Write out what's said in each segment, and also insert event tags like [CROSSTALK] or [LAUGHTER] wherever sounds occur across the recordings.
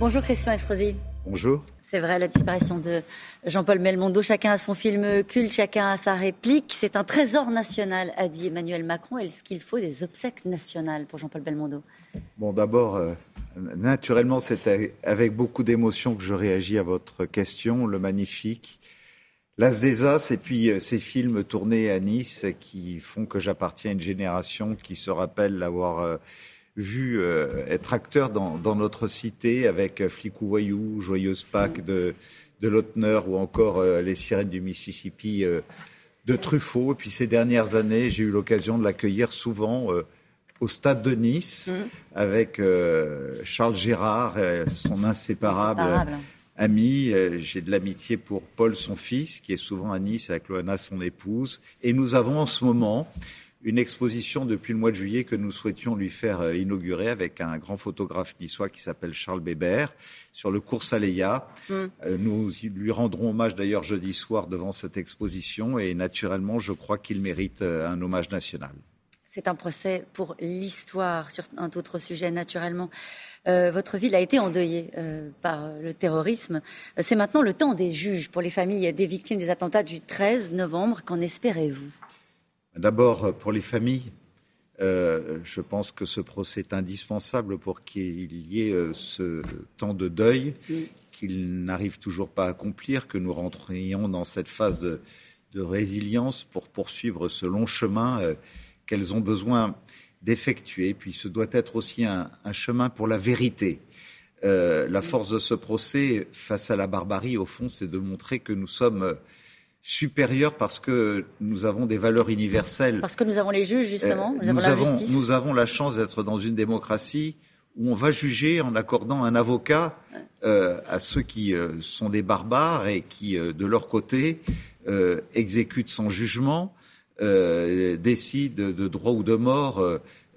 Bonjour Christian Estrosi. Bonjour. C'est vrai, la disparition de Jean-Paul Melmondo. Chacun a son film culte, chacun a sa réplique. C'est un trésor national, a dit Emmanuel Macron. Est-ce qu'il faut des obsèques nationales pour Jean-Paul Belmondo? Bon, d'abord, euh, naturellement, c'est avec beaucoup d'émotion que je réagis à votre question. Le magnifique. L'As des As et puis euh, ces films tournés à Nice qui font que j'appartiens à une génération qui se rappelle l'avoir euh, vu euh, être acteur dans, dans, notre cité avec euh, Flicou Voyou, Joyeuse Pâques de, de Lautner ou encore euh, Les Sirènes du Mississippi de Truffaut. Et puis ces dernières années, j'ai eu l'occasion de l'accueillir souvent au stade de Nice mm. avec Charles Gérard, son inséparable, inséparable. ami. J'ai de l'amitié pour Paul, son fils, qui est souvent à Nice avec Loana, son épouse. Et nous avons en ce moment une exposition depuis le mois de juillet que nous souhaitions lui faire euh, inaugurer avec un grand photographe niçois qui s'appelle Charles Bébert sur le cours Saléa. Mm. Euh, nous lui rendrons hommage d'ailleurs jeudi soir devant cette exposition et naturellement, je crois qu'il mérite euh, un hommage national. C'est un procès pour l'histoire sur un autre sujet, naturellement. Euh, votre ville a été endeuillée euh, par le terrorisme. C'est maintenant le temps des juges pour les familles des victimes des attentats du 13 novembre. Qu'en espérez-vous? D'abord, pour les familles, euh, je pense que ce procès est indispensable pour qu'il y ait euh, ce temps de deuil qu'ils n'arrivent toujours pas à accomplir, que nous rentrions dans cette phase de, de résilience pour poursuivre ce long chemin euh, qu'elles ont besoin d'effectuer. Puis ce doit être aussi un, un chemin pour la vérité. La force de ce procès face à la barbarie, au fond, c'est de montrer que nous sommes supérieur parce que nous avons des valeurs universelles. Parce que nous avons les juges, justement, nous, avons, la. Nous avons la chance d'être dans une démocratie où on va juger en accordant un avocat euh, à ceux qui euh, sont des barbares et qui, euh, de leur côté, euh, exécutent sans jugement, euh, décident de droit ou de mort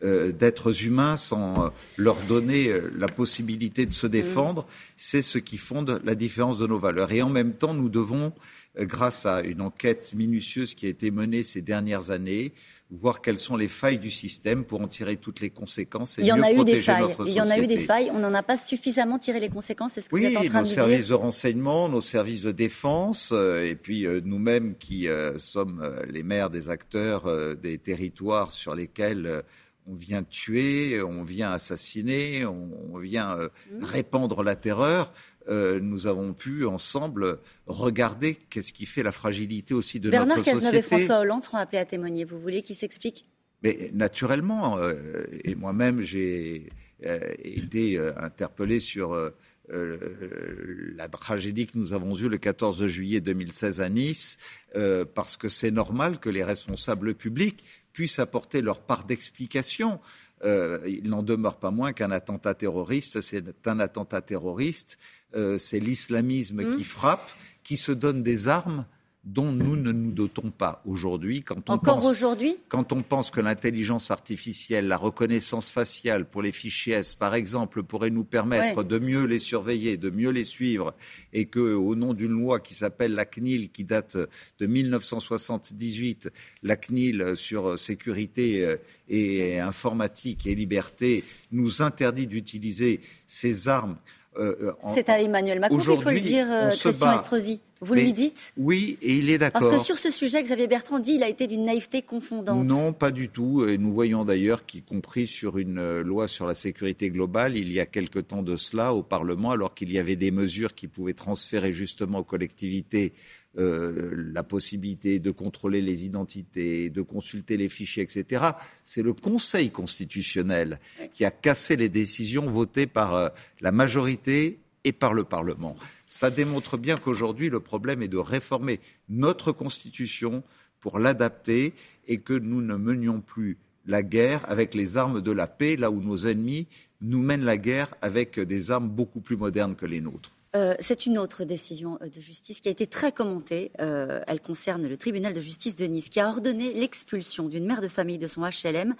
d'êtres humains sans leur donner la possibilité de se défendre. Mmh. C'est ce qui fonde la différence de nos valeurs. Et en même temps, nous devons grâce à une enquête minutieuse qui a été menée ces dernières années, voir quelles sont les failles du système pour en tirer toutes les conséquences et Il y en a eu des failles. Il y en a eu des failles. On n'en a pas suffisamment tiré les conséquences. C'est ce que oui, vous êtes en train de dire. nos services de renseignement, nos services de défense, euh, et puis euh, nous-mêmes qui euh, sommes les maires des acteurs des territoires sur lesquels on vient tuer, on vient assassiner, on, on vient mmh. répandre la terreur. Euh, nous avons pu ensemble regarder qu'est-ce qui fait la fragilité aussi de Bernard notre société. Bernard Cazeneuve et François Hollande seront appelés à témoigner. Vous voulez qu'ils s'expliquent? Mais naturellement, euh, et moi-même j'ai euh, été euh, interpellé sur euh, la tragédie que nous avons eue le 14 juillet 2016 à Nice, parce que c'est normal que les responsables publics puissent apporter leur part d'explication. Euh, il n'en demeure pas moins qu'un attentat terroriste, c'est un attentat terroriste, euh, c'est l'islamisme mmh. qui frappe, qui se donne des armes dont nous ne nous dotons pas aujourd'hui. Quand on Encore pense, aujourd'hui? Quand on pense que l'intelligence artificielle, la reconnaissance faciale pour les fichiers S, par exemple, pourrait nous permettre ouais. de mieux les surveiller, de mieux les suivre, et que, au nom d'une loi qui s'appelle la CNIL, qui date de 1978, la CNIL sur sécurité et informatique et liberté, nous interdit d'utiliser ces armes euh, C'est à Emmanuel Macron qu'il faut le dire, euh, Christian Estrosi. Vous Mais, lui dites Oui, et il est d'accord. Parce que sur ce sujet, Xavier Bertrand dit il a été d'une naïveté confondante. Non, pas du tout. Et nous voyons d'ailleurs qu'y compris sur une euh, loi sur la sécurité globale, il y a quelque temps de cela au Parlement, alors qu'il y avait des mesures qui pouvaient transférer justement aux collectivités euh, la possibilité de contrôler les identités, de consulter les fichiers, etc. C'est le Conseil constitutionnel qui a cassé les décisions votées par euh, la majorité et par le Parlement. Ça démontre bien qu'aujourd'hui, le problème est de réformer notre Constitution pour l'adapter et que nous ne menions plus la guerre avec les armes de la paix, là où nos ennemis nous mènent la guerre avec des armes beaucoup plus modernes que les nôtres. Euh, c'est une autre décision de justice qui a été très commentée. Euh, elle concerne le tribunal de justice de Nice qui a ordonné l'expulsion d'une mère de famille de son HLM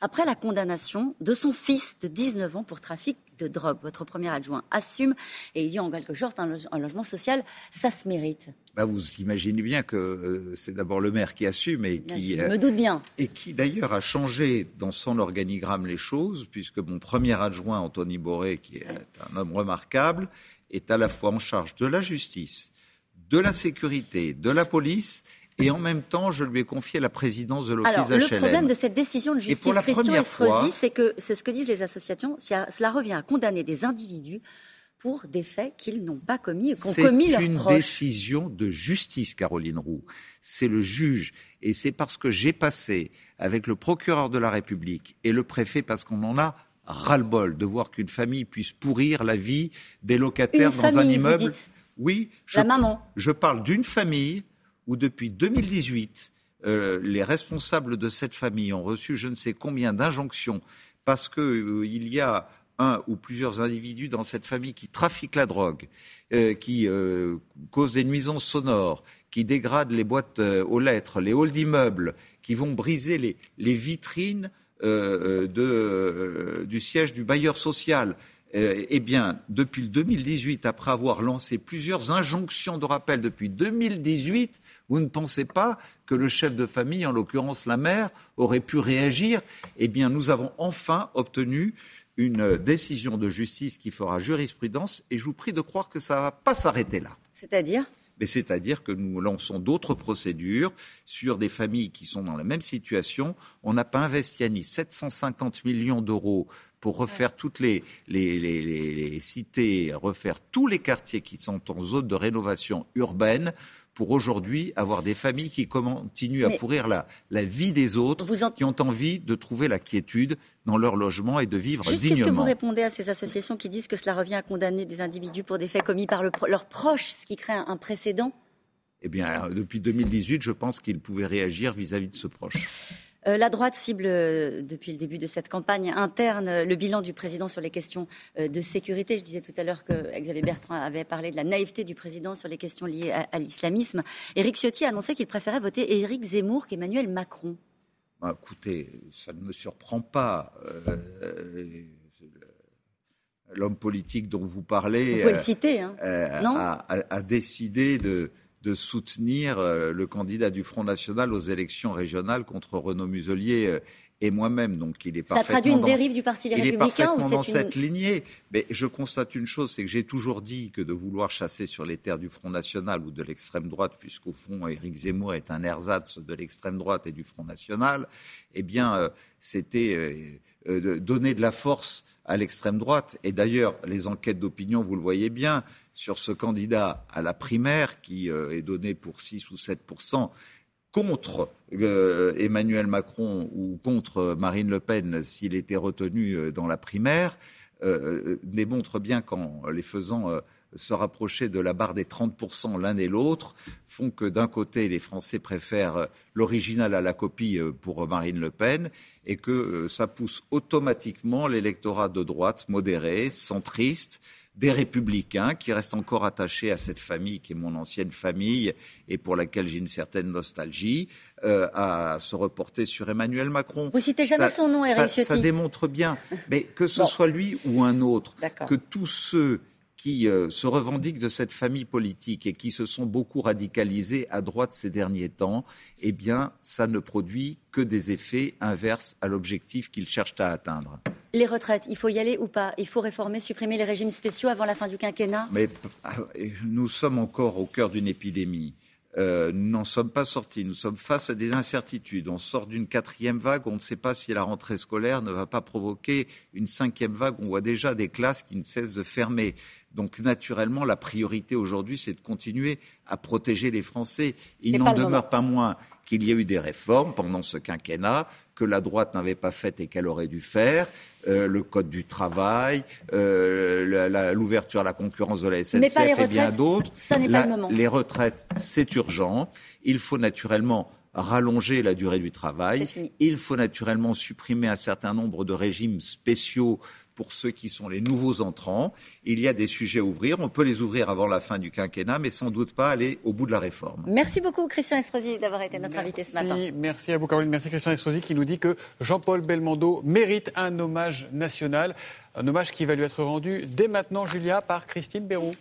après la condamnation de son fils de 19 ans pour trafic de drogue. Votre premier adjoint assume et il dit en quelque sorte un, logement social, ça se mérite. Bah vous imaginez bien que euh, c'est d'abord le maire qui assume et qui me doute bien et qui d'ailleurs a changé dans son organigramme les choses puisque mon premier adjoint Anthony Boré qui est un homme remarquable est à la fois en charge de la justice, de la sécurité, de la police et en même temps, je lui ai confié la présidence de l'Office HLM. Le problème de cette décision de justice, Christian c'est que c'est ce que disent les associations, cela revient à condamner des individus pour des faits qu'ils n'ont pas commis, qu'ont commis leurs C'est une décision de justice, Caroline Roux. C'est le juge. Et c'est parce que j'ai passé avec le procureur de la République et le préfet, parce qu'on en a ras-le-bol de voir qu'une famille puisse pourrir la vie des locataires dans un immeuble. oui, je, maman. je parle d'une famille où depuis 2018, euh, les responsables de cette famille ont reçu je ne sais combien d'injonctions parce qu'il euh, y a un ou plusieurs individus dans cette famille qui trafiquent la drogue, euh, qui causent des nuisances sonores, qui dégradent les boîtes aux lettres, les halls d'immeubles, qui vont briser les, vitrines du siège du bailleur social. Euh, eh bien, depuis le 2018, après avoir lancé plusieurs injonctions de rappel depuis 2018, vous ne pensez pas que le chef de famille, en l'occurrence la mère, aurait pu réagir? Eh bien, nous avons enfin obtenu une décision de justice qui fera jurisprudence et je vous prie de croire que ça ne va pas s'arrêter là. C'est-à-dire? C'est-à-dire que nous lançons d'autres procédures sur des familles qui sont dans la même situation. On n'a pas investi à Nice 750 millions d'euros pour refaire toutes les, les, cités, refaire tous les quartiers qui sont en zone de rénovation urbaine pour aujourd'hui avoir des familles qui continuent à pourrir la, la vie des autres, qui ont envie de trouver la quiétude dans leur logement et de vivre Juste dignement. Qu'est-ce que vous répondez à ces associations qui disent que cela revient à condamner des individus pour des faits commis par leurs proches, ce qui crée un, précédent? Eh bien, depuis 2018, je pense qu'ils pouvaient réagir vis à -vis de ce proche. Euh, la droite cible, euh, depuis le début de cette campagne interne, euh, le bilan du président sur les questions de sécurité. Je disais tout à l'heure que Xavier Bertrand avait parlé de la naïveté du président sur les questions liées à, l'islamisme. Éric Ciotti a annoncé qu'il préférait voter Éric Zemmour qu'Emmanuel Macron. Bah, écoutez, ça ne me surprend pas. L'homme politique dont vous parlez vous pouvez le citer, hein. a décidé de de soutenir euh, le candidat du Front National aux élections régionales contre Renaud Muselier euh, et moi-même. Donc il est Ça traduit une dérive du Parti Les il Républicains est parfaitement dans cette lignée. Mais je constate une chose, c'est que j'ai toujours dit que de vouloir chasser sur les terres du Front National ou de l'extrême droite, puisqu'au fond Éric Zemmour est un ersatz de l'extrême droite et du Front National, eh bien euh, c'était donner de la force à l'extrême droite. Et d'ailleurs, les enquêtes d'opinion, vous le voyez bien, sur ce candidat à la primaire qui euh, est donné pour 6 ou 7 contre euh, Emmanuel Macron ou contre Marine Le Pen s'il était retenu euh, dans la primaire, démontre bien qu'en les faisant se rapprocher de la barre des 30% l'un et l'autre font que d'un côté, les Français préfèrent l'original à la copie pour Marine Le Pen et que ça pousse automatiquement l'électorat de droite modéré, centriste, des républicains qui restent encore attachés à cette famille qui est mon ancienne famille et pour laquelle j'ai une certaine nostalgie, euh, à se reporter sur Emmanuel Macron. Vous citez jamais son nom, Eric ça, ça, démontre bien, [LAUGHS] mais que ce soit lui ou un autre, que tous ceux qui euh, se revendiquent de cette famille politique et qui se sont beaucoup radicalisés à droite ces derniers temps, eh bien, ça ne produit que des effets inverses à l'objectif qu'ils cherchent à atteindre. Les retraites, il faut y aller ou pas? Il faut réformer, supprimer les régimes spéciaux avant la fin du quinquennat? Mais ah, nous sommes encore au cœur d'une épidémie. Euh, nous n'en sommes pas sortis. Nous sommes face à des incertitudes. On sort d'une quatrième vague. On ne sait pas si la rentrée scolaire ne va pas provoquer une cinquième vague. On voit déjà des classes qui ne cessent de fermer. Donc, naturellement, la priorité aujourd'hui, c'est de continuer à protéger les Français. Il n'en demeure pas moins qu'il y a eu des réformes pendant ce quinquennat que la droite n'avait pas faites et qu'elle aurait dû faire, euh, le code du travail, euh, l'ouverture à la concurrence de la SNCF et bien d'autres. Les retraites, c'est urgent. Il faut naturellement rallonger la durée du travail. Il faut naturellement supprimer un certain nombre de régimes spéciaux pour ceux qui sont les nouveaux entrants. Il y a des sujets à ouvrir. On peut les ouvrir avant la fin du quinquennat, mais sans doute pas aller au bout de la réforme. Merci beaucoup, Christian Estrosi, d'avoir été notre invité ce matin. Merci à vous, Caroline. Merci, Christian Estrosi, qui nous dit que Jean-Paul Belmondo mérite un hommage national. Un hommage qui va lui être rendu dès maintenant, Julia, par Christine Béroux.